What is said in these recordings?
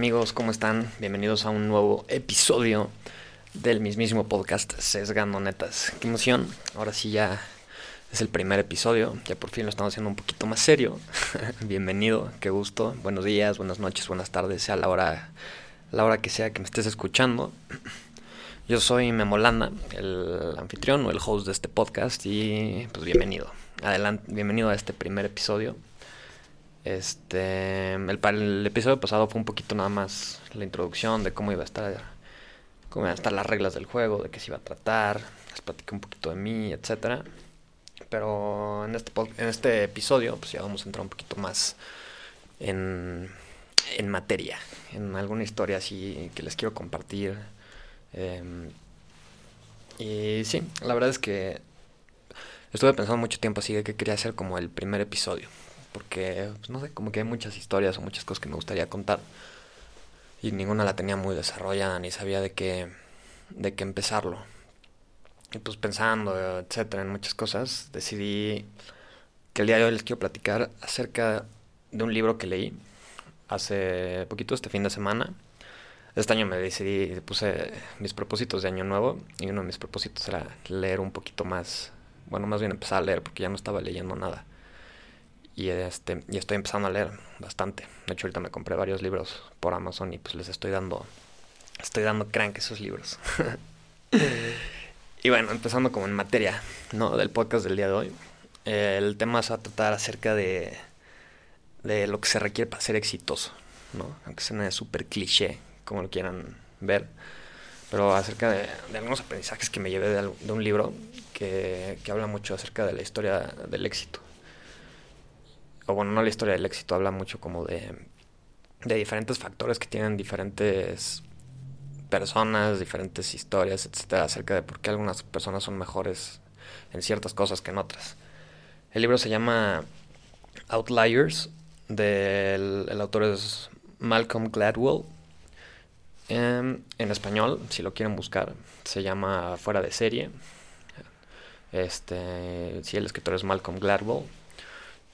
amigos? ¿Cómo están? Bienvenidos a un nuevo episodio del mismísimo podcast Sesgando Netas. Qué emoción. Ahora sí ya es el primer episodio. Ya por fin lo estamos haciendo un poquito más serio. Bienvenido, qué gusto. Buenos días, buenas noches, buenas tardes, sea la hora, la hora que sea que me estés escuchando. Yo soy Memolanda, el anfitrión o el host de este podcast y pues bienvenido. Adelante, bienvenido a este primer episodio. Este, el, episodio pasado fue un poquito nada más la introducción de cómo iba a estar, cómo iban a estar las reglas del juego, de qué se iba a tratar, les platiqué un poquito de mí, etcétera. Pero en este, en este episodio, pues ya vamos a entrar un poquito más en, en materia, en alguna historia así que les quiero compartir. Em, y sí, la verdad es que estuve pensando mucho tiempo así de que quería hacer como el primer episodio porque, pues, no sé, como que hay muchas historias o muchas cosas que me gustaría contar. Y ninguna la tenía muy desarrollada, ni sabía de qué, de qué empezarlo. Y pues pensando, etcétera, en muchas cosas, decidí que el día de hoy les quiero platicar acerca de un libro que leí hace poquito, este fin de semana. Este año me decidí, puse mis propósitos de año nuevo y uno de mis propósitos era leer un poquito más, bueno, más bien empezar a leer porque ya no estaba leyendo nada y este y estoy empezando a leer bastante. De hecho ahorita me compré varios libros por Amazon y pues les estoy dando estoy dando crank esos libros. y bueno, empezando como en materia, ¿no? del podcast del día de hoy. el tema se va a tratar acerca de de lo que se requiere para ser exitoso, ¿no? Aunque suene súper cliché, como lo quieran ver. Pero acerca de, algunos aprendizajes que me llevé de, de un libro que, que habla mucho acerca de la historia del éxito o bueno, no la historia del éxito, habla mucho como de, de diferentes factores que tienen diferentes personas, diferentes historias, etcétera, acerca de por qué algunas personas son mejores en ciertas cosas que en otras. El libro se llama Outliers, del el autor es Malcolm Gladwell. En, en español, si lo quieren buscar, se llama Fuera de serie. Este, si el escritor es Malcolm Gladwell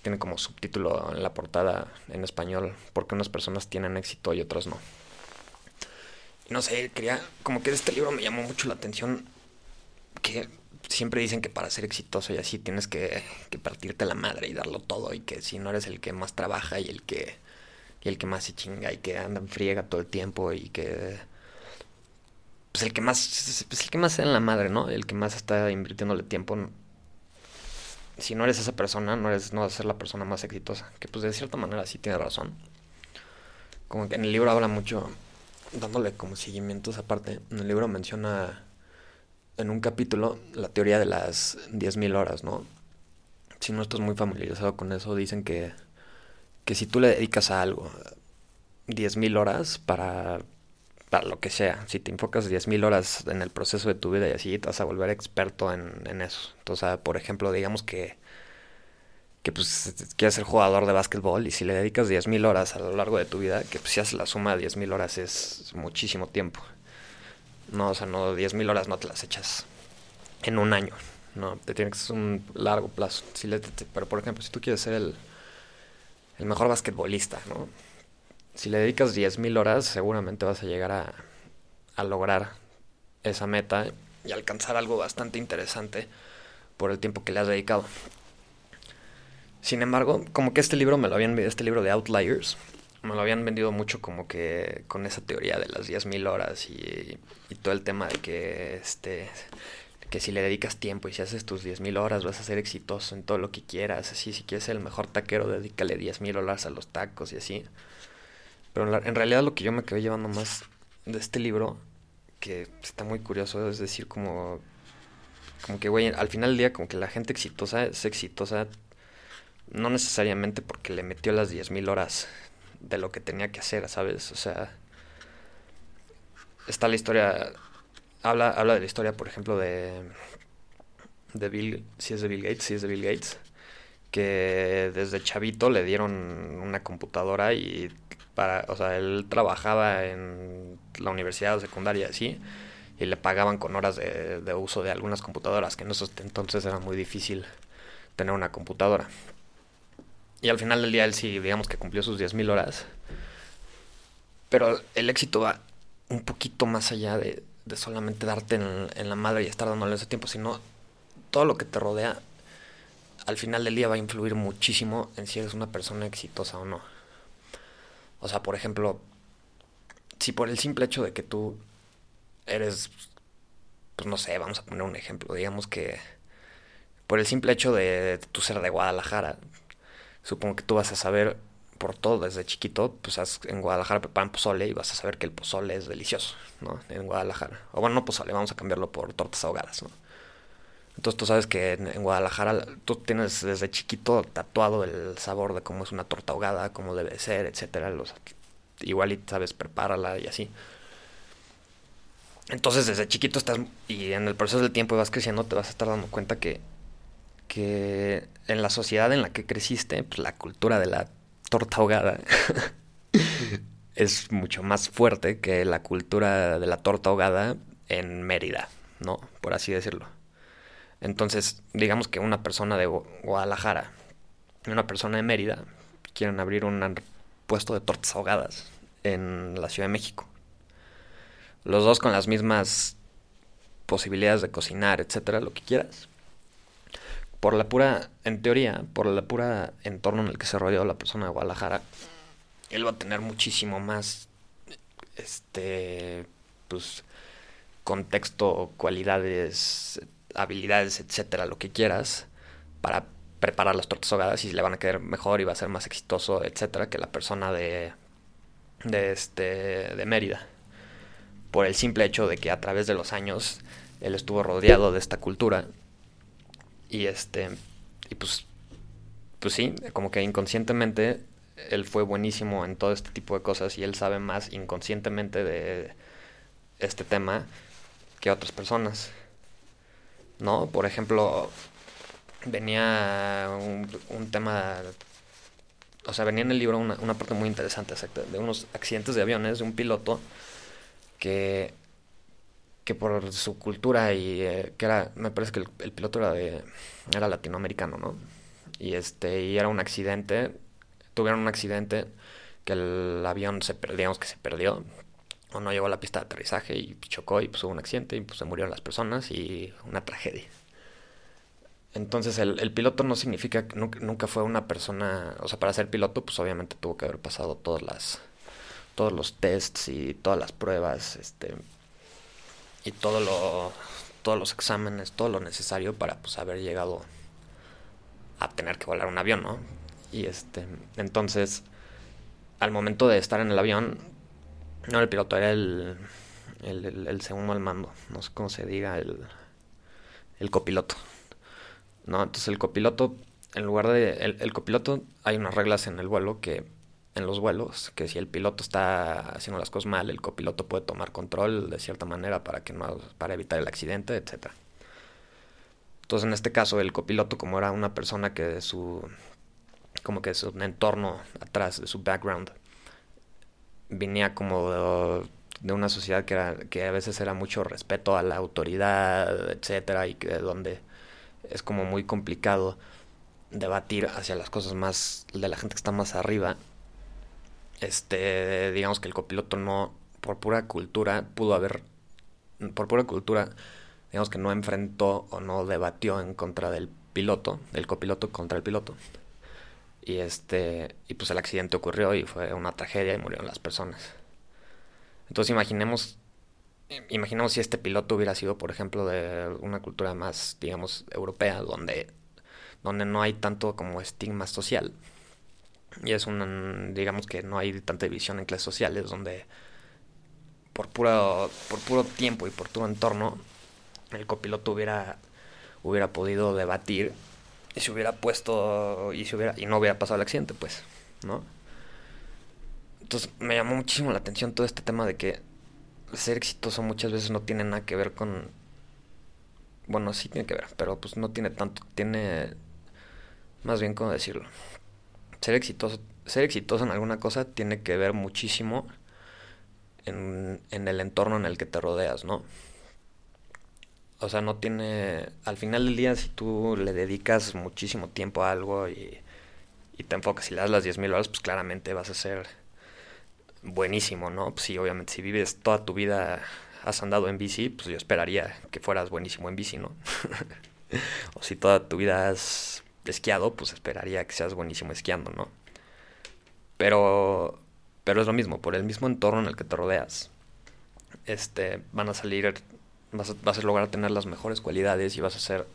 tiene como subtítulo en la portada en español, porque unas personas tienen éxito y otras no. No sé, quería, como que este libro me llamó mucho la atención que siempre dicen que para ser exitoso y así tienes que, que, partirte la madre y darlo todo y que si no eres el que más trabaja y el que, y el que más se chinga y que anda en friega todo el tiempo y que pues el que más pues el que más se en la madre, ¿no? El que más está invirtiéndole tiempo si no eres esa persona, no eres no vas a ser la persona más exitosa. Que pues de cierta manera sí tiene razón. Como que en el libro habla mucho, dándole como seguimientos aparte, en el libro menciona en un capítulo la teoría de las 10.000 horas, ¿no? Si no estás muy familiarizado con eso, dicen que, que si tú le dedicas a algo 10.000 horas para para lo que sea. Si te enfocas 10.000 horas en el proceso de tu vida y así, te vas a volver experto en, en eso. Entonces, por ejemplo, digamos que, que pues, quieres ser jugador de básquetbol y si le dedicas 10.000 horas a lo largo de tu vida, que pues si haces la suma de 10.000 horas es muchísimo tiempo. No, o sea, no, 10.000 horas no te las echas en un año. No, te tiene que ser un largo plazo. Si le, pero, por ejemplo, si tú quieres ser el, el mejor basquetbolista, ¿no? Si le dedicas 10.000 horas, seguramente vas a llegar a, a lograr esa meta y alcanzar algo bastante interesante por el tiempo que le has dedicado. Sin embargo, como que este libro me lo habían este libro de Outliers, me lo habían vendido mucho como que con esa teoría de las 10.000 horas y, y, todo el tema de que este que si le dedicas tiempo y si haces tus 10.000 horas vas a ser exitoso en todo lo que quieras, así si quieres ser el mejor taquero, dedícale 10.000 horas a los tacos y así. Pero en, realidad lo que yo me quedé llevando más de este libro, que está muy curioso, es decir, como, como que, güey, al final del día, como que la gente exitosa es exitosa, no necesariamente porque le metió las 10.000 horas de lo que tenía que hacer, ¿sabes? O sea, está la historia, habla, habla de la historia, por ejemplo, de, de Bill, si es de Bill Gates, si es de Bill Gates, que desde chavito le dieron una computadora y para, o sea, él trabajaba en la universidad secundaria así y le pagaban con horas de, uso de algunas computadoras, que en esos entonces era muy difícil tener una computadora. Y al final del día él sí, digamos que cumplió sus 10.000 horas. Pero el éxito va un poquito más allá de, de solamente darte en, en, la madre y estar dándole ese tiempo, sino todo lo que te rodea al final del día va a influir muchísimo en si eres una persona exitosa o no. O sea, por ejemplo, si por el simple hecho de que tú eres, pues no sé, vamos a poner un ejemplo, digamos que por el simple hecho de tu ser de Guadalajara, supongo que tú vas a saber por todo desde chiquito, pues en Guadalajara preparan pozole y vas a saber que el pozole es delicioso, ¿no? En Guadalajara. O bueno, no pozole, vamos a cambiarlo por tortas ahogadas, ¿no? Entonces tú sabes que en, Guadalajara tú tienes desde chiquito tatuado el sabor de cómo es una torta ahogada, cómo debe ser, etcétera. Igual y sabes prepárala y así. Entonces desde chiquito estás y en el proceso del tiempo vas creciendo te vas a estar dando cuenta que, que en la sociedad en la que creciste, pues la cultura de la torta ahogada es mucho más fuerte que la cultura de la torta ahogada en Mérida, ¿no? Por así decirlo. Entonces, digamos que una persona de Guadalajara y una persona de Mérida quieren abrir un puesto de tortas ahogadas en la Ciudad de México. Los dos con las mismas posibilidades de cocinar, etcétera, lo que quieras. Por la pura, en teoría, por la pura entorno en el que se rodeó la persona de Guadalajara, él va a tener muchísimo más, este, pues, contexto, cualidades, habilidades, etcétera, lo que quieras, para preparar las tortas ahogadas y le van a quedar mejor y va a ser más exitoso, etcétera, que la persona de, de, este, de Mérida. Por el simple hecho de que a través de los años él estuvo rodeado de esta cultura y este, y pues, pues sí, como que inconscientemente él fue buenísimo en todo este tipo de cosas y él sabe más inconscientemente de este tema que otras personas. ¿No? Por ejemplo, venía un, un tema o sea, venía en el libro una, una parte muy interesante acerca de unos accidentes de aviones de un piloto que, que por su cultura y eh, que era, me parece que el, piloto era de, latinoamericano, ¿no? Y este, y era un accidente, tuvieron un accidente que el avión se digamos que se perdió, no llegó a la pista de aterrizaje y chocó y pues hubo un accidente y pues se murieron las personas y una tragedia. Entonces el, piloto no significa que nunca, nunca, fue una persona, o sea, para ser piloto pues obviamente tuvo que haber pasado todas las, todos los tests y todas las pruebas, este, y todo lo, todos los exámenes, todo lo necesario para pues haber llegado a tener que volar un avión, ¿no? Y este, entonces, al momento de estar en el avión, no el piloto, era el, el, segundo al mando, no sé cómo se diga, el, el copiloto. ¿no? Entonces el copiloto, en lugar de... El, copiloto, hay unas reglas en el vuelo que... En los vuelos, que si el piloto está haciendo las cosas mal, el copiloto puede tomar control de cierta manera para que no, para evitar el accidente, etcétera. Entonces, en este caso, el copiloto, como era una persona que de su, como que su entorno atrás, de su background, venía como de, de, una sociedad que, era, que a veces era mucho respeto a la autoridad, etcétera, y que de donde es como muy complicado debatir hacia las cosas más de la gente que está más arriba. Este, digamos que el copiloto no, por pura cultura, pudo haber, por pura cultura, digamos que no enfrentó o no debatió en contra del piloto, del copiloto contra el piloto. Y este, y pues el accidente ocurrió y fue una tragedia y murieron las personas. Entonces imaginemos imaginemos si este piloto hubiera sido, por ejemplo, de una cultura más, digamos, europea, donde, donde no hay tanto como estigma social. Y es un, digamos que no hay tanta división en clases sociales, donde por puro, por puro tiempo y por puro entorno, el copiloto hubiera, hubiera podido debatir y se hubiera puesto y, se hubiera, y no hubiera pasado el accidente, pues, ¿no? Entonces me llamó muchísimo la atención todo este tema de que ser exitoso muchas veces no tiene nada que ver con... Bueno, sí tiene que ver, pero pues no tiene tanto, tiene... Más bien, ¿cómo decirlo? Ser exitoso, ser exitoso en alguna cosa tiene que ver muchísimo en, en el entorno en el que te rodeas, ¿no? O sea, no tiene... Al final del día, si tú le dedicas muchísimo tiempo a algo y, y te enfocas y le das las 10.000 horas, pues claramente vas a ser buenísimo, ¿no? Pues sí, obviamente, si vives toda tu vida, has andado en bici, pues yo esperaría que fueras buenísimo en bici, ¿no? o si toda tu vida has esquiado, pues esperaría que seas buenísimo esquiando, ¿no? Pero, pero es lo mismo, por el mismo entorno en el que te rodeas, este, van a salir, vas a, vas a lograr tener las mejores cualidades y vas a ser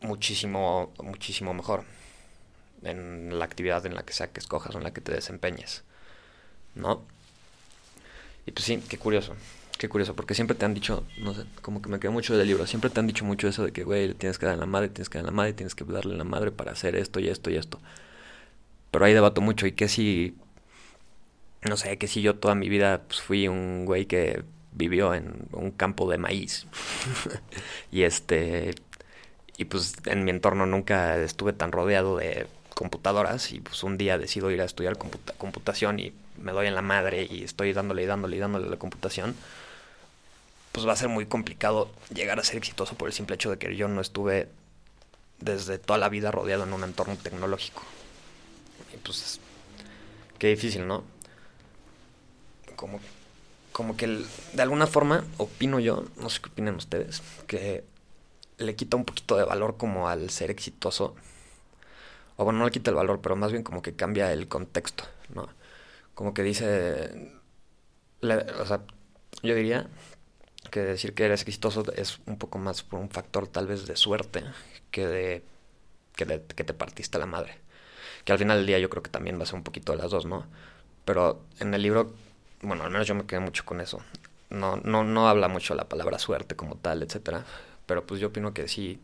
muchísimo, muchísimo mejor en la actividad en la que sea que escojas o en la que te desempeñes. ¿No? Y pues sí, qué curioso. Qué curioso, porque siempre te han dicho, no sé, como que me quedó mucho del libro, siempre te han dicho mucho eso de que, güey, tienes que dar la madre, tienes que dar la madre, tienes que darle la madre para hacer esto y esto y esto. Pero ahí debato mucho y que si, no sé, que si yo toda mi vida pues, fui un güey que vivió en un campo de maíz y este, y pues en mi entorno nunca estuve tan rodeado de computadoras y pues un día decido ir a estudiar computación y me doy en la madre y estoy dándole y dándole y dándole a la computación, pues va a ser muy complicado llegar a ser exitoso por el simple hecho de que yo no estuve desde toda la vida rodeado en un entorno tecnológico. Y pues, qué difícil, ¿no? Como, como que de alguna forma, opino yo, no sé qué opinan ustedes, que le quita un poquito de valor como al ser exitoso o bueno, no le quita el valor, pero más bien como que cambia el contexto, ¿no? Como que dice, o sea, yo diría que decir que eres exitoso es un poco más por un factor tal vez de suerte que de que, que te partiste la madre. Que al final del día yo creo que también va a ser un poquito de las dos, ¿no? Pero en el libro, bueno, al menos yo me quedé mucho con eso. No, no, no habla mucho la palabra suerte como tal, etcétera. Pero pues yo opino que sí,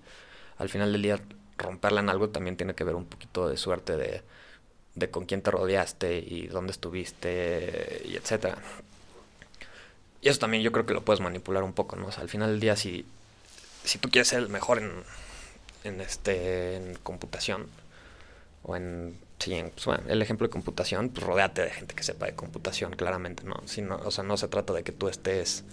al final del día romperla en algo también tiene que ver un poquito de suerte de, de con quién te rodeaste y dónde estuviste y etcétera. Y eso también yo creo que lo puedes manipular un poco, ¿no? O sea, al final del día si, si tú quieres ser el mejor en, en este en computación o en sí, pues, bueno, el ejemplo de computación, pues rodéate de gente que sepa de computación, claramente, ¿no? Si no o sea, no se trata de que tú estés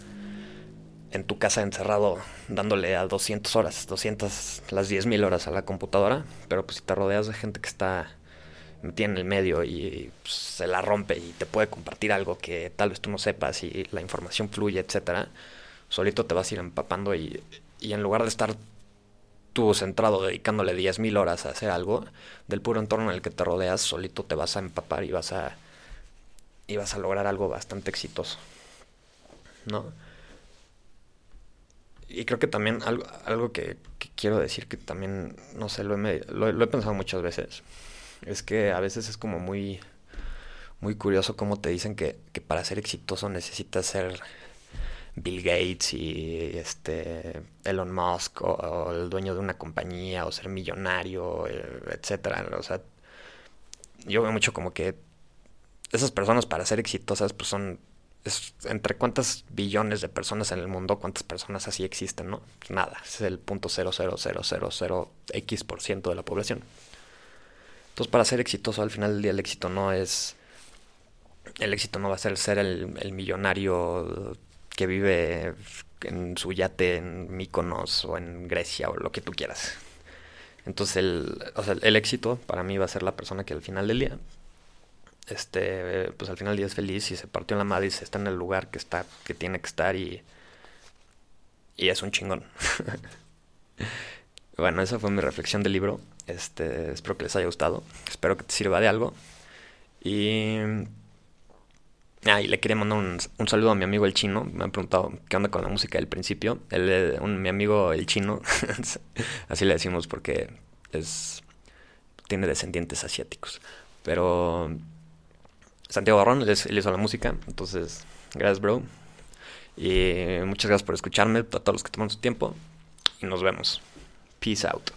en tu casa encerrado dándole a 200 horas, 200, las 10.000 horas a la computadora, pero pues si te rodeas de gente que está metida en el medio y pues, se la rompe y te puede compartir algo que tal vez tú no sepas y la información fluye, etcétera, solito te vas a ir empapando y, y en lugar de estar tú centrado dedicándole 10.000 horas a hacer algo, del puro entorno en el que te rodeas, solito te vas a empapar y vas a y vas a lograr algo bastante exitoso. ¿No? y creo que también algo, algo que, quiero decir que también, no sé, lo he, lo, he pensado muchas veces, es que a veces es como muy, muy curioso cómo te dicen que, que para ser exitoso necesitas ser Bill Gates y este Elon Musk o, el dueño de una compañía o ser millonario, eh, etcétera. O sea, yo veo mucho como que esas personas para ser exitosas pues son entre cuántas billones de personas en el mundo, cuántas personas así existen, ¿no? Pues nada, es el punto x por ciento de la población. Entonces, para ser exitoso, al final del día el éxito no es... El éxito no va a ser ser el, millonario que vive en su yate en Mykonos o en Grecia o lo que tú quieras. Entonces, el, o sea, el éxito para mí va a ser la persona que al final del día este, pues al final del día es feliz y se partió en la madre y se está en el lugar que está, que tiene que estar y, y es un chingón. bueno, esa fue mi reflexión del libro. Este, espero que les haya gustado. Espero que te sirva de algo. Y. Ah, y le quería mandar un, un, saludo a mi amigo el chino. Me han preguntado qué onda con la música del principio. Él, un, mi amigo el chino, así le decimos porque es tiene descendientes asiáticos. Pero Santiago Barrón, él, hizo la música, entonces, gracias, bro. Y muchas gracias por escucharme, a todos los que toman su tiempo. Y nos vemos. Peace out.